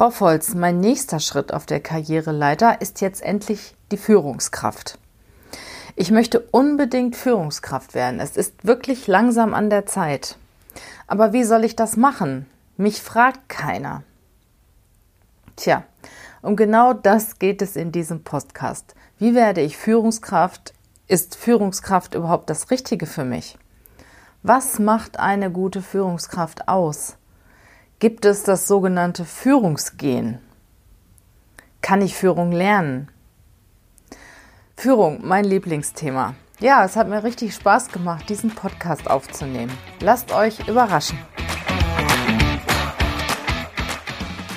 Frau Volz, mein nächster Schritt auf der Karriereleiter ist jetzt endlich die Führungskraft. Ich möchte unbedingt Führungskraft werden. Es ist wirklich langsam an der Zeit. Aber wie soll ich das machen? Mich fragt keiner. Tja, um genau das geht es in diesem Podcast. Wie werde ich Führungskraft? Ist Führungskraft überhaupt das Richtige für mich? Was macht eine gute Führungskraft aus? Gibt es das sogenannte Führungsgehen? Kann ich Führung lernen? Führung, mein Lieblingsthema. Ja, es hat mir richtig Spaß gemacht, diesen Podcast aufzunehmen. Lasst euch überraschen.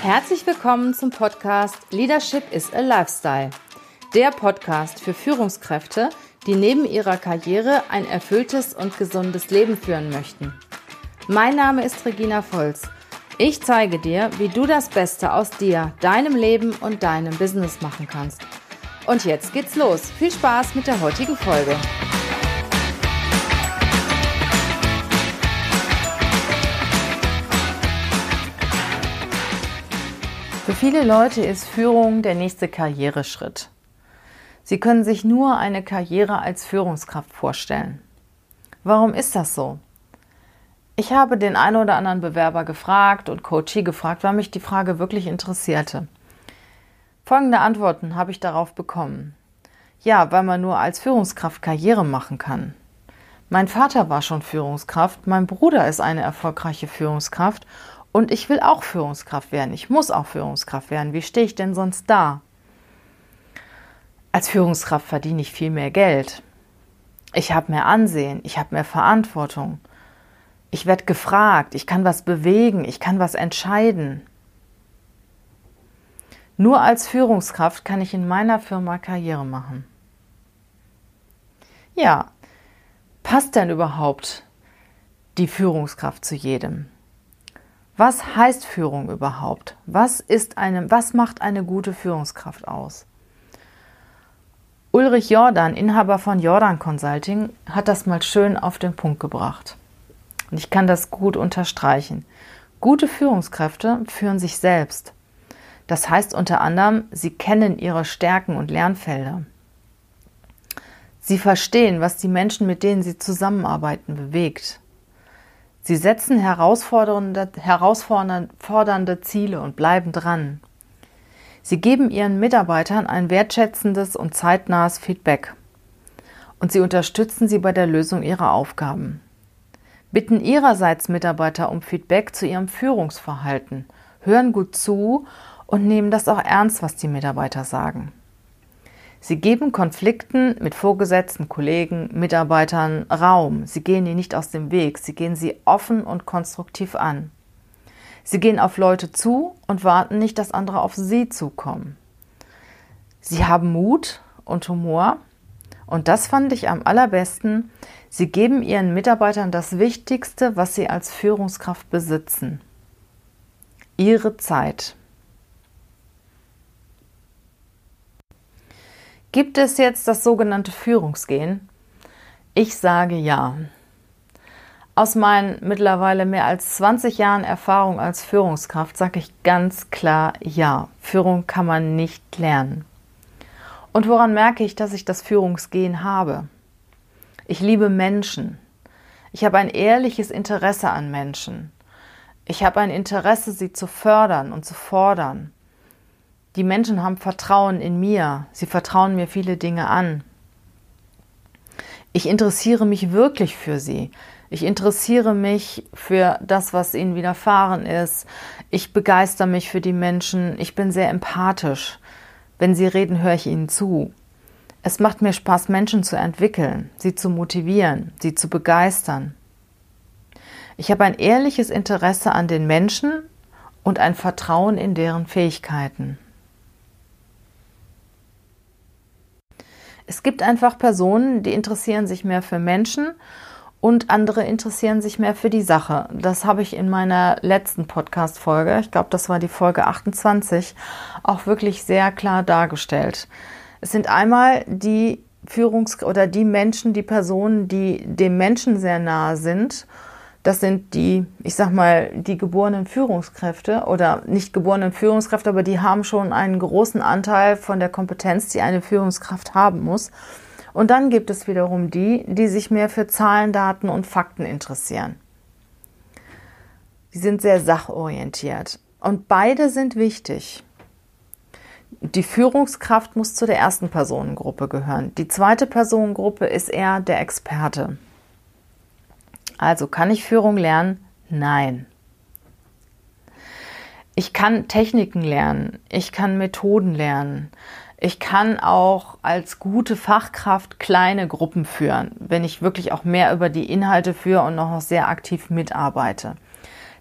Herzlich willkommen zum Podcast Leadership is a Lifestyle. Der Podcast für Führungskräfte, die neben ihrer Karriere ein erfülltes und gesundes Leben führen möchten. Mein Name ist Regina Volz ich zeige dir, wie du das Beste aus dir, deinem Leben und deinem Business machen kannst. Und jetzt geht's los. Viel Spaß mit der heutigen Folge. Für viele Leute ist Führung der nächste Karriereschritt. Sie können sich nur eine Karriere als Führungskraft vorstellen. Warum ist das so? Ich habe den einen oder anderen Bewerber gefragt und Coachie gefragt, weil mich die Frage wirklich interessierte. Folgende Antworten habe ich darauf bekommen. Ja, weil man nur als Führungskraft Karriere machen kann. Mein Vater war schon Führungskraft, mein Bruder ist eine erfolgreiche Führungskraft und ich will auch Führungskraft werden. Ich muss auch Führungskraft werden. Wie stehe ich denn sonst da? Als Führungskraft verdiene ich viel mehr Geld. Ich habe mehr Ansehen, ich habe mehr Verantwortung. Ich werde gefragt, ich kann was bewegen, ich kann was entscheiden. Nur als Führungskraft kann ich in meiner Firma Karriere machen. Ja, passt denn überhaupt die Führungskraft zu jedem? Was heißt Führung überhaupt? Was ist eine, was macht eine gute Führungskraft aus? Ulrich Jordan, Inhaber von Jordan Consulting, hat das mal schön auf den Punkt gebracht. Und ich kann das gut unterstreichen. Gute Führungskräfte führen sich selbst. Das heißt unter anderem, sie kennen ihre Stärken und Lernfelder. Sie verstehen, was die Menschen, mit denen sie zusammenarbeiten, bewegt. Sie setzen herausfordernde, herausfordernde Ziele und bleiben dran. Sie geben ihren Mitarbeitern ein wertschätzendes und zeitnahes Feedback. Und sie unterstützen sie bei der Lösung ihrer Aufgaben bitten ihrerseits Mitarbeiter um Feedback zu ihrem Führungsverhalten, hören gut zu und nehmen das auch ernst, was die Mitarbeiter sagen. Sie geben Konflikten mit Vorgesetzten, Kollegen, Mitarbeitern Raum. Sie gehen ihnen nicht aus dem Weg. Sie gehen sie offen und konstruktiv an. Sie gehen auf Leute zu und warten nicht, dass andere auf sie zukommen. Sie haben Mut und Humor. Und das fand ich am allerbesten. Sie geben ihren Mitarbeitern das Wichtigste, was sie als Führungskraft besitzen. Ihre Zeit. Gibt es jetzt das sogenannte Führungsgehen? Ich sage ja. Aus meinen mittlerweile mehr als 20 Jahren Erfahrung als Führungskraft sage ich ganz klar ja. Führung kann man nicht lernen. Und woran merke ich, dass ich das Führungsgehen habe? Ich liebe Menschen. Ich habe ein ehrliches Interesse an Menschen. Ich habe ein Interesse, sie zu fördern und zu fordern. Die Menschen haben Vertrauen in mir. Sie vertrauen mir viele Dinge an. Ich interessiere mich wirklich für sie. Ich interessiere mich für das, was ihnen widerfahren ist. Ich begeister mich für die Menschen. Ich bin sehr empathisch. Wenn sie reden, höre ich ihnen zu. Es macht mir Spaß, Menschen zu entwickeln, sie zu motivieren, sie zu begeistern. Ich habe ein ehrliches Interesse an den Menschen und ein Vertrauen in deren Fähigkeiten. Es gibt einfach Personen, die interessieren sich mehr für Menschen und andere interessieren sich mehr für die Sache. Das habe ich in meiner letzten Podcast-Folge, ich glaube, das war die Folge 28, auch wirklich sehr klar dargestellt. Es sind einmal die Führungs- oder die Menschen, die Personen, die dem Menschen sehr nahe sind, Das sind die, ich sag mal, die geborenen Führungskräfte oder nicht geborenen Führungskräfte, aber die haben schon einen großen Anteil von der Kompetenz, die eine Führungskraft haben muss. Und dann gibt es wiederum die, die sich mehr für Zahlen, Daten und Fakten interessieren. Die sind sehr sachorientiert. Und beide sind wichtig. Die Führungskraft muss zu der ersten Personengruppe gehören. Die zweite Personengruppe ist eher der Experte. Also kann ich Führung lernen? Nein. Ich kann Techniken lernen, ich kann Methoden lernen, ich kann auch als gute Fachkraft kleine Gruppen führen, wenn ich wirklich auch mehr über die Inhalte führe und noch sehr aktiv mitarbeite.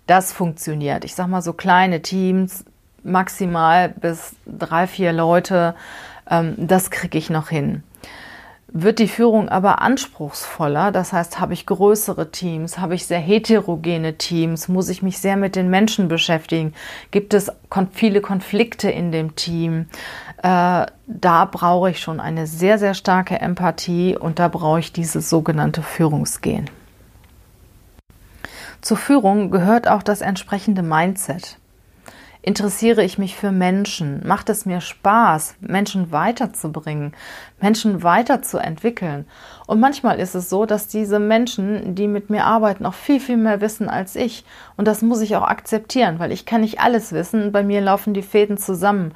Das funktioniert. Ich sage mal so kleine Teams, maximal bis drei, vier Leute, ähm, das kriege ich noch hin. Wird die Führung aber anspruchsvoller, das heißt, habe ich größere Teams, habe ich sehr heterogene Teams, muss ich mich sehr mit den Menschen beschäftigen, gibt es viele Konflikte in dem Team, äh, da brauche ich schon eine sehr, sehr starke Empathie und da brauche ich dieses sogenannte Führungsgehen. Zur Führung gehört auch das entsprechende Mindset. Interessiere ich mich für Menschen? Macht es mir Spaß, Menschen weiterzubringen, Menschen weiterzuentwickeln? Und manchmal ist es so, dass diese Menschen, die mit mir arbeiten, auch viel, viel mehr wissen als ich. Und das muss ich auch akzeptieren, weil ich kann nicht alles wissen. Bei mir laufen die Fäden zusammen.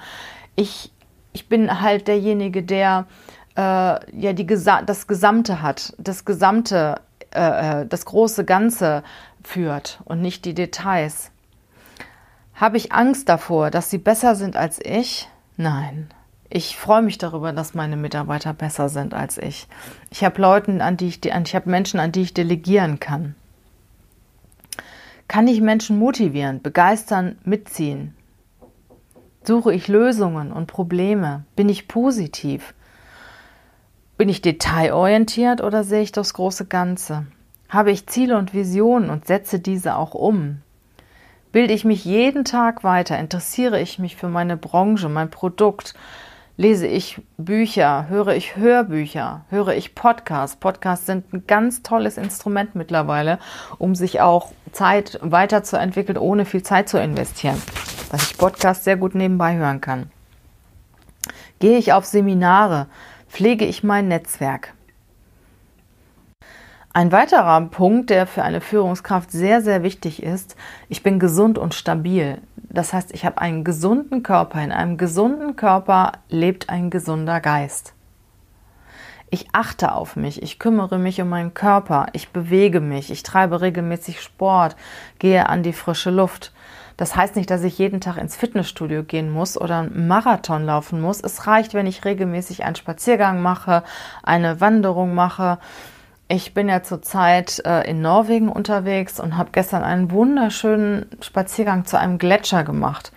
Ich, ich bin halt derjenige, der äh, ja die, das Gesamte hat, das Gesamte, äh, äh, das große Ganze führt und nicht die Details. Habe ich Angst davor, dass sie besser sind als ich? Nein. Ich freue mich darüber, dass meine Mitarbeiter besser sind als ich. Ich habe Leute, an die ich, ich habe Menschen, an die ich delegieren kann. Kann ich Menschen motivieren, begeistern, mitziehen? Suche ich Lösungen und Probleme? Bin ich positiv? Bin ich detailorientiert oder sehe ich das große Ganze? Habe ich Ziele und Visionen und setze diese auch um? Bilde ich mich jeden Tag weiter? Interessiere ich mich für meine Branche, mein Produkt? Lese ich Bücher? Höre ich Hörbücher? Höre ich Podcasts? Podcasts sind ein ganz tolles Instrument mittlerweile, um sich auch Zeit weiterzuentwickeln, ohne viel Zeit zu investieren. Dass ich Podcasts sehr gut nebenbei hören kann. Gehe ich auf Seminare? Pflege ich mein Netzwerk? Ein weiterer Punkt, der für eine Führungskraft sehr, sehr wichtig ist, ich bin gesund und stabil. Das heißt, ich habe einen gesunden Körper. In einem gesunden Körper lebt ein gesunder Geist. Ich achte auf mich, ich kümmere mich um meinen Körper, ich bewege mich, ich treibe regelmäßig Sport, gehe an die frische Luft. Das heißt nicht, dass ich jeden Tag ins Fitnessstudio gehen muss oder einen Marathon laufen muss. Es reicht, wenn ich regelmäßig einen Spaziergang mache, eine Wanderung mache, ich bin ja zurzeit äh, in Norwegen unterwegs und habe gestern einen wunderschönen Spaziergang zu einem Gletscher gemacht.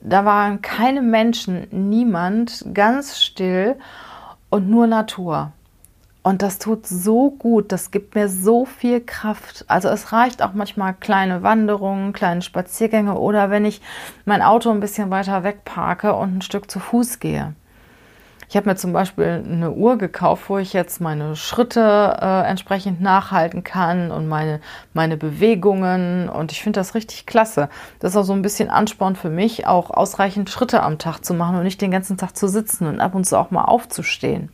Da waren keine Menschen, niemand, ganz still und nur Natur. Und das tut so gut, das gibt mir so viel Kraft. Also es reicht auch manchmal kleine Wanderungen, kleine Spaziergänge oder wenn ich mein Auto ein bisschen weiter weg parke und ein Stück zu Fuß gehe. Ich habe mir zum Beispiel eine Uhr gekauft, wo ich jetzt meine Schritte äh, entsprechend nachhalten kann und meine, meine Bewegungen. Und ich finde das richtig klasse. Das ist auch so ein bisschen Ansporn für mich, auch ausreichend Schritte am Tag zu machen und nicht den ganzen Tag zu sitzen und ab und zu auch mal aufzustehen.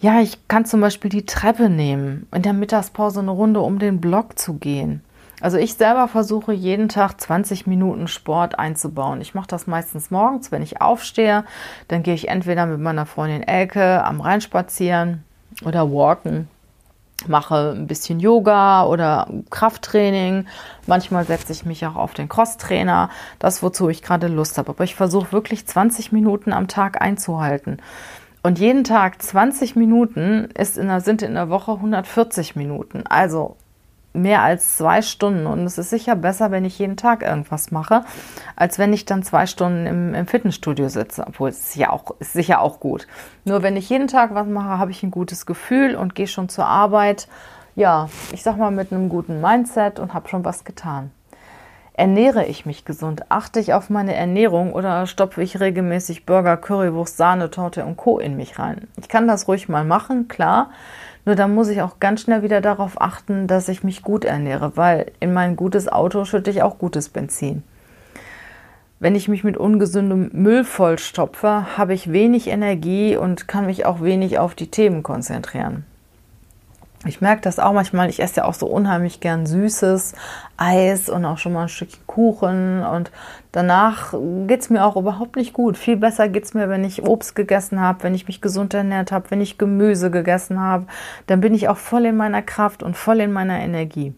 Ja, ich kann zum Beispiel die Treppe nehmen, in der Mittagspause eine Runde um den Block zu gehen. Also ich selber versuche jeden Tag 20 Minuten Sport einzubauen. Ich mache das meistens morgens, wenn ich aufstehe. Dann gehe ich entweder mit meiner Freundin Elke am Rhein spazieren oder walken. Mache ein bisschen Yoga oder Krafttraining. Manchmal setze ich mich auch auf den Crosstrainer. Das, wozu ich gerade Lust habe. Aber ich versuche wirklich 20 Minuten am Tag einzuhalten. Und jeden Tag 20 Minuten ist in der, sind in der Woche 140 Minuten. Also mehr als zwei Stunden. Und es ist sicher besser, wenn ich jeden Tag irgendwas mache, als wenn ich dann zwei Stunden im, im Fitnessstudio sitze. Obwohl es ist ja auch, ist sicher auch gut. Nur wenn ich jeden Tag was mache, habe ich ein gutes Gefühl und gehe schon zur Arbeit. Ja, ich sag mal mit einem guten Mindset und habe schon was getan. Ernähre ich mich gesund? Achte ich auf meine Ernährung oder stopfe ich regelmäßig Burger, Currywurst, Sahne, Torte und Co. in mich rein? Ich kann das ruhig mal machen, klar. Nur dann muss ich auch ganz schnell wieder darauf achten, dass ich mich gut ernähre, weil in mein gutes Auto schütte ich auch gutes Benzin. Wenn ich mich mit ungesundem Müll vollstopfe, habe ich wenig Energie und kann mich auch wenig auf die Themen konzentrieren. Ich merke das auch manchmal, ich esse ja auch so unheimlich gern süßes Eis und auch schon mal ein Stückchen Kuchen und danach geht es mir auch überhaupt nicht gut. Viel besser geht es mir, wenn ich Obst gegessen habe, wenn ich mich gesund ernährt habe, wenn ich Gemüse gegessen habe. Dann bin ich auch voll in meiner Kraft und voll in meiner Energie.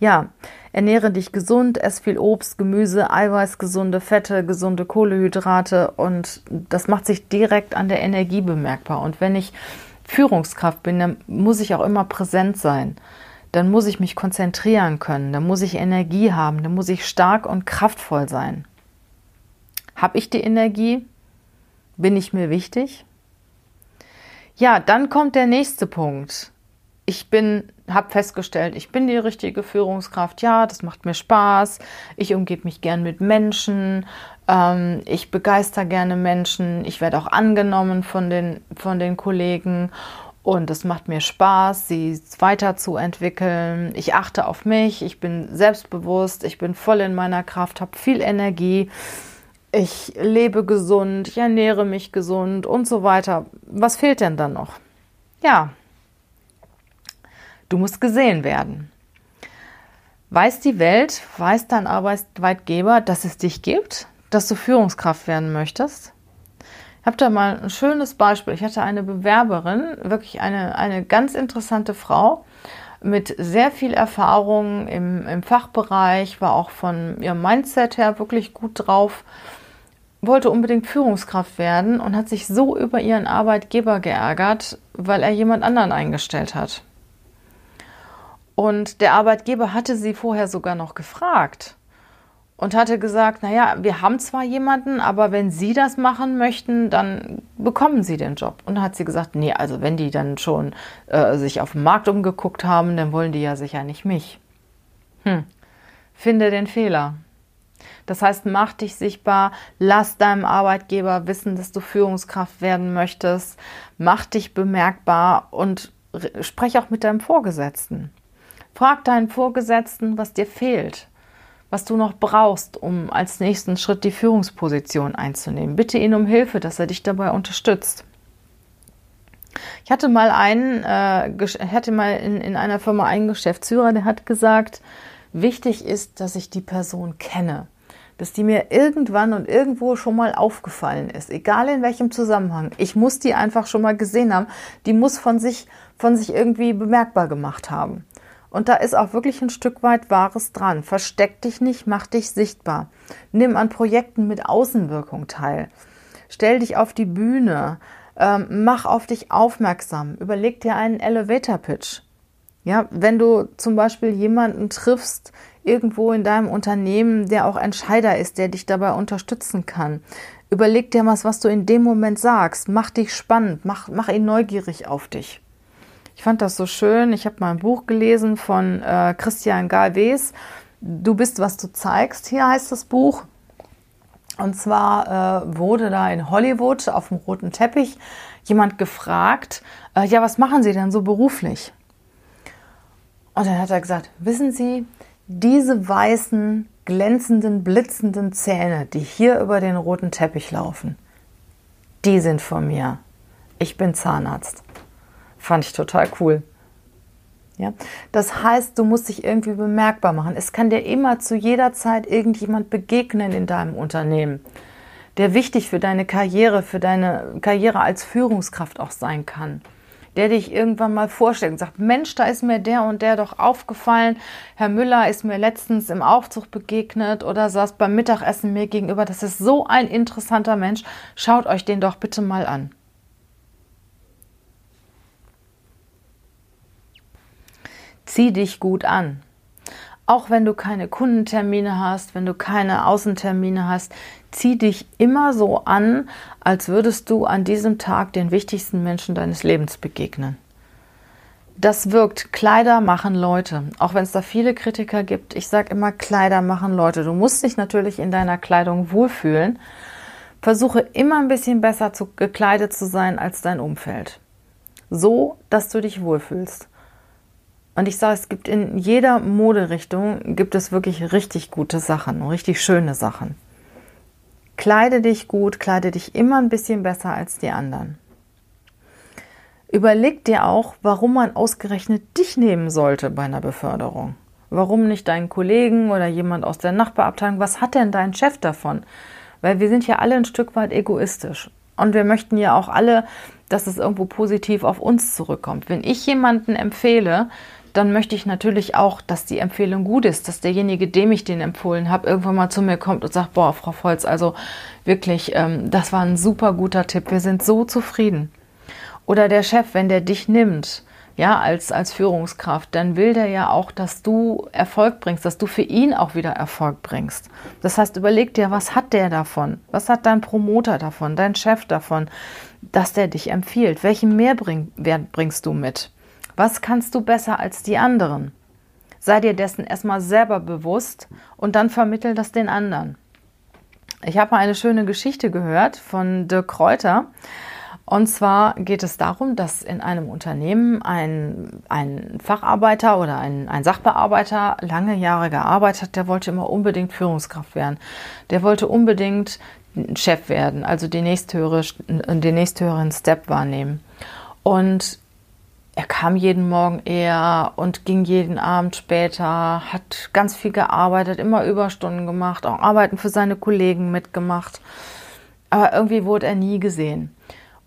Ja, ernähre dich gesund, ess viel Obst, Gemüse, Eiweiß, gesunde Fette, gesunde Kohlehydrate und das macht sich direkt an der Energie bemerkbar. Und wenn ich Führungskraft bin, dann muss ich auch immer präsent sein. Dann muss ich mich konzentrieren können, dann muss ich Energie haben, dann muss ich stark und kraftvoll sein. Habe ich die Energie? Bin ich mir wichtig? Ja, dann kommt der nächste Punkt. Ich bin, habe festgestellt, ich bin die richtige Führungskraft. Ja, das macht mir Spaß. Ich umgebe mich gern mit Menschen. Ähm, ich begeister gerne Menschen. Ich werde auch angenommen von den, von den Kollegen. Und es macht mir Spaß, sie weiterzuentwickeln. Ich achte auf mich, ich bin selbstbewusst, ich bin voll in meiner Kraft, habe viel Energie. Ich lebe gesund, ich ernähre mich gesund und so weiter. Was fehlt denn dann noch? Ja, du musst gesehen werden. Weiß die Welt, weiß dein Arbeitgeber, dass es dich gibt? dass du Führungskraft werden möchtest. Ich habe da mal ein schönes Beispiel. Ich hatte eine Bewerberin, wirklich eine, eine ganz interessante Frau mit sehr viel Erfahrung im, im Fachbereich, war auch von ihrem Mindset her wirklich gut drauf, wollte unbedingt Führungskraft werden und hat sich so über ihren Arbeitgeber geärgert, weil er jemand anderen eingestellt hat. Und der Arbeitgeber hatte sie vorher sogar noch gefragt, und hatte gesagt, naja, wir haben zwar jemanden, aber wenn Sie das machen möchten, dann bekommen Sie den Job. Und hat sie gesagt, nee, also wenn die dann schon äh, sich auf dem Markt umgeguckt haben, dann wollen die ja sicher nicht mich. Hm. Finde den Fehler. Das heißt, mach dich sichtbar, lass deinem Arbeitgeber wissen, dass du Führungskraft werden möchtest, mach dich bemerkbar und sprech auch mit deinem Vorgesetzten. Frag deinen Vorgesetzten, was dir fehlt was du noch brauchst, um als nächsten Schritt die Führungsposition einzunehmen. Bitte ihn um Hilfe, dass er dich dabei unterstützt. Ich hatte mal einen, äh, hatte mal in, in einer Firma einen Geschäftsführer, der hat gesagt, wichtig ist, dass ich die Person kenne, dass die mir irgendwann und irgendwo schon mal aufgefallen ist, egal in welchem Zusammenhang. Ich muss die einfach schon mal gesehen haben. Die muss von sich, von sich irgendwie bemerkbar gemacht haben. Und da ist auch wirklich ein Stück weit Wahres dran. Versteck dich nicht, mach dich sichtbar. Nimm an Projekten mit Außenwirkung teil. Stell dich auf die Bühne. Ähm, mach auf dich aufmerksam. Überleg dir einen Elevator Pitch. Ja, wenn du zum Beispiel jemanden triffst, irgendwo in deinem Unternehmen, der auch Entscheider ist, der dich dabei unterstützen kann. Überleg dir was, was du in dem Moment sagst. Mach dich spannend, mach, mach ihn neugierig auf dich. Ich fand das so schön. Ich habe mal ein Buch gelesen von äh, Christian Galvez. Du bist, was du zeigst. Hier heißt das Buch. Und zwar äh, wurde da in Hollywood auf dem roten Teppich jemand gefragt, äh, ja, was machen Sie denn so beruflich? Und dann hat er gesagt, wissen Sie, diese weißen, glänzenden, blitzenden Zähne, die hier über den roten Teppich laufen, die sind von mir. Ich bin Zahnarzt. Fand ich total cool. Ja? Das heißt, du musst dich irgendwie bemerkbar machen. Es kann dir immer zu jeder Zeit irgendjemand begegnen in deinem Unternehmen, der wichtig für deine Karriere, für deine Karriere als Führungskraft auch sein kann. Der dich irgendwann mal vorstellt und sagt, Mensch, da ist mir der und der doch aufgefallen. Herr Müller ist mir letztens im Aufzug begegnet oder saß beim Mittagessen mir gegenüber. Das ist so ein interessanter Mensch. Schaut euch den doch bitte mal an. Zieh dich gut an. Auch wenn du keine Kundentermine hast, wenn du keine Außentermine hast, zieh dich immer so an, als würdest du an diesem Tag den wichtigsten Menschen deines Lebens begegnen. Das wirkt. Kleider machen Leute. Auch wenn es da viele Kritiker gibt, ich sage immer, Kleider machen Leute. Du musst dich natürlich in deiner Kleidung wohlfühlen. Versuche immer ein bisschen besser zu, gekleidet zu sein als dein Umfeld. so, dass du dich wohlfühlst. Und ich sage, es gibt in jeder Moderichtung gibt es wirklich richtig gute Sachen, richtig schöne Sachen. Kleide dich gut, kleide dich immer ein bisschen besser als die anderen. Überleg dir auch, warum man ausgerechnet dich nehmen sollte bei einer Beförderung. Warum nicht deinen Kollegen oder jemand aus der Nachbarabteilung? Was hat denn dein Chef davon? Weil wir sind ja alle ein Stück weit egoistisch. Und wir möchten ja auch alle, dass es irgendwo positiv auf uns zurückkommt. Wenn ich jemanden empfehle, dann möchte ich natürlich auch, dass die Empfehlung gut ist, dass derjenige, dem ich den empfohlen habe, irgendwann mal zu mir kommt und sagt, boah, Frau Volz, also wirklich, ähm, das war ein super guter Tipp, wir sind so zufrieden. Oder der Chef, wenn der dich nimmt, ja, als, als Führungskraft, dann will der ja auch, dass du Erfolg bringst, dass du für ihn auch wieder Erfolg bringst. Das heißt, überleg dir, was hat der davon? Was hat dein Promoter davon, dein Chef davon, dass der dich empfiehlt? Welchen Mehrwert bringst du mit? Was kannst du besser als die anderen? Sei dir dessen erstmal selber bewusst und dann vermittel das den anderen. Ich habe mal eine schöne Geschichte gehört von Dirk Kräuter. Und zwar geht es darum, dass in einem Unternehmen ein, ein Facharbeiter oder ein, ein Sachbearbeiter lange Jahre gearbeitet hat, der wollte immer unbedingt Führungskraft werden. Der wollte unbedingt Chef werden, also den nächsthöheren, den nächsthöheren Step wahrnehmen. Und er kam jeden Morgen eher und ging jeden Abend später, hat ganz viel gearbeitet, immer Überstunden gemacht, auch Arbeiten für seine Kollegen mitgemacht. Aber irgendwie wurde er nie gesehen.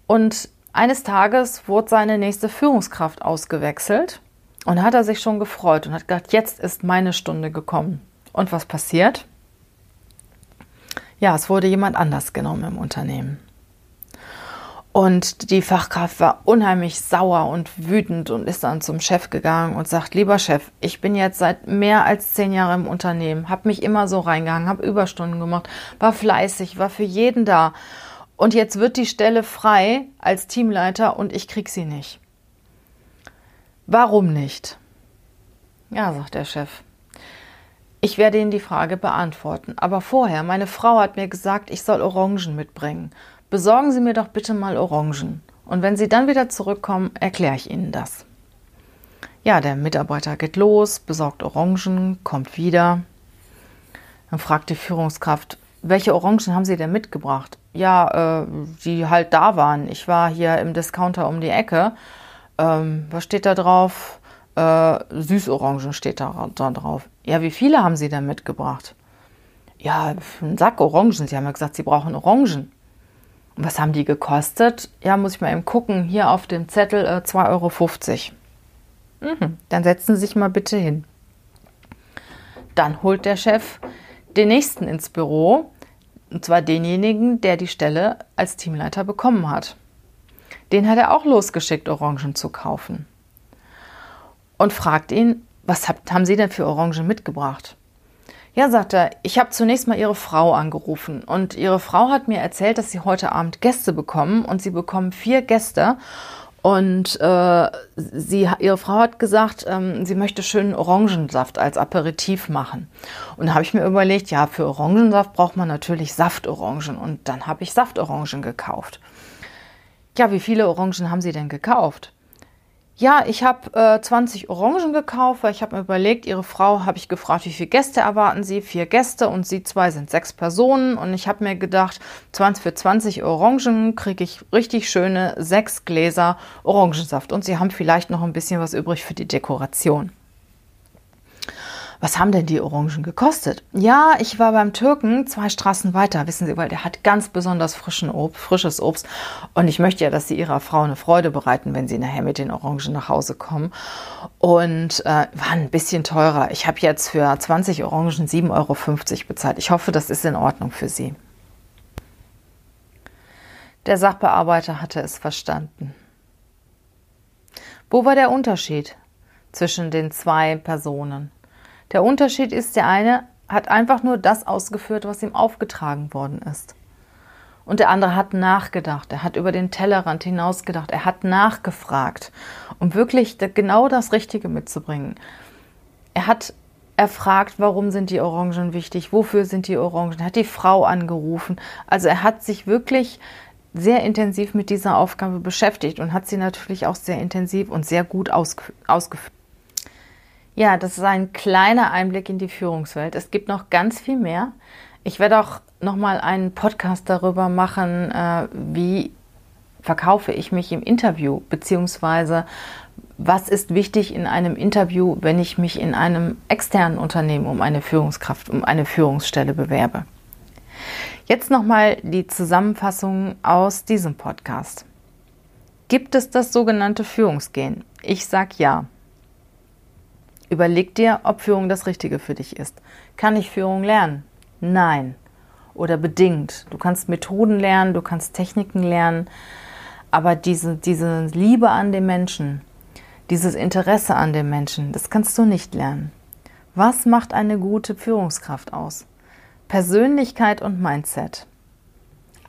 Und eines Tages wurde seine nächste Führungskraft ausgewechselt und hat er sich schon gefreut und hat gedacht, jetzt ist meine Stunde gekommen. Und was passiert? Ja, es wurde jemand anders genommen im Unternehmen. Und die Fachkraft war unheimlich sauer und wütend und ist dann zum Chef gegangen und sagt, lieber Chef, ich bin jetzt seit mehr als zehn Jahren im Unternehmen, habe mich immer so reingehangen, habe Überstunden gemacht, war fleißig, war für jeden da. Und jetzt wird die Stelle frei als Teamleiter und ich krieg sie nicht. Warum nicht? Ja, sagt der Chef. Ich werde Ihnen die Frage beantworten. Aber vorher, meine Frau hat mir gesagt, ich soll Orangen mitbringen besorgen Sie mir doch bitte mal Orangen. Und wenn Sie dann wieder zurückkommen, erkläre ich Ihnen das. Ja, der Mitarbeiter geht los, besorgt Orangen, kommt wieder. Dann fragt die Führungskraft, welche Orangen haben Sie denn mitgebracht? Ja, äh, die halt da waren. Ich war hier im Discounter um die Ecke. Ähm, was steht da drauf? Äh, Süßorangen steht da, da drauf. Ja, wie viele haben Sie denn mitgebracht? Ja, einen Sack Orangen. Sie haben ja gesagt, Sie brauchen Orangen. Was haben die gekostet? Ja, muss ich mal eben gucken. Hier auf dem Zettel äh, 2,50 Euro. Mhm, dann setzen Sie sich mal bitte hin. Dann holt der Chef den nächsten ins Büro, und zwar denjenigen, der die Stelle als Teamleiter bekommen hat. Den hat er auch losgeschickt, Orangen zu kaufen. Und fragt ihn, was habt, haben Sie denn für Orangen mitgebracht? Ja, sagt er, ich habe zunächst mal Ihre Frau angerufen und Ihre Frau hat mir erzählt, dass Sie heute Abend Gäste bekommen und Sie bekommen vier Gäste. Und äh, sie, ihre Frau hat gesagt, ähm, sie möchte schönen Orangensaft als Aperitif machen. Und da habe ich mir überlegt, ja, für Orangensaft braucht man natürlich Saftorangen. Und dann habe ich Saftorangen gekauft. Ja, wie viele Orangen haben Sie denn gekauft? Ja, ich habe äh, 20 Orangen gekauft, weil ich habe mir überlegt, Ihre Frau habe ich gefragt, wie viele Gäste erwarten Sie? Vier Gäste und Sie zwei sind sechs Personen. Und ich habe mir gedacht, 20 für 20 Orangen kriege ich richtig schöne sechs Gläser Orangensaft. Und Sie haben vielleicht noch ein bisschen was übrig für die Dekoration was haben denn die Orangen gekostet? Ja, ich war beim Türken zwei Straßen weiter, wissen Sie, weil der hat ganz besonders frischen Obst, frisches Obst. Und ich möchte ja, dass Sie Ihrer Frau eine Freude bereiten, wenn Sie nachher mit den Orangen nach Hause kommen. Und äh, war ein bisschen teurer. Ich habe jetzt für 20 Orangen 7,50 Euro bezahlt. Ich hoffe, das ist in Ordnung für Sie. Der Sachbearbeiter hatte es verstanden. Wo war der Unterschied zwischen den zwei Personen? Der Unterschied ist, der eine hat einfach nur das ausgeführt, was ihm aufgetragen worden ist. Und der andere hat nachgedacht, er hat über den Tellerrand hinausgedacht, er hat nachgefragt, um wirklich genau das Richtige mitzubringen. Er hat erfragt, warum sind die Orangen wichtig, wofür sind die Orangen, er hat die Frau angerufen. Also er hat sich wirklich sehr intensiv mit dieser Aufgabe beschäftigt und hat sie natürlich auch sehr intensiv und sehr gut ausgeführt. Ja, das ist ein kleiner Einblick in die Führungswelt. Es gibt noch ganz viel mehr. Ich werde auch noch mal einen Podcast darüber machen, äh, wie verkaufe ich mich im Interview, beziehungsweise was ist wichtig in einem Interview, wenn ich mich in einem externen Unternehmen um eine Führungskraft, um eine Führungsstelle bewerbe. Jetzt nochmal die Zusammenfassung aus diesem Podcast. Gibt es das sogenannte Führungsgehen? Ich sage ja. Überleg dir, ob Führung das Richtige für dich ist. Kann ich Führung lernen? Nein. Oder bedingt. Du kannst Methoden lernen, du kannst Techniken lernen, aber diese, diese Liebe an den Menschen, dieses Interesse an den Menschen, das kannst du nicht lernen. Was macht eine gute Führungskraft aus? Persönlichkeit und Mindset.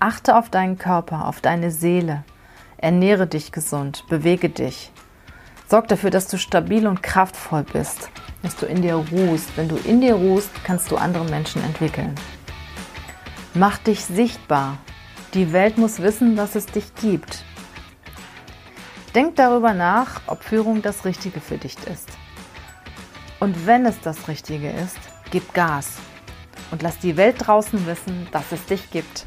Achte auf deinen Körper, auf deine Seele. Ernähre dich gesund, bewege dich. Sorg dafür, dass du stabil und kraftvoll bist, dass du in dir ruhst. Wenn du in dir ruhst, kannst du andere Menschen entwickeln. Mach dich sichtbar. Die Welt muss wissen, dass es dich gibt. Denk darüber nach, ob Führung das Richtige für dich ist. Und wenn es das Richtige ist, gib Gas und lass die Welt draußen wissen, dass es dich gibt.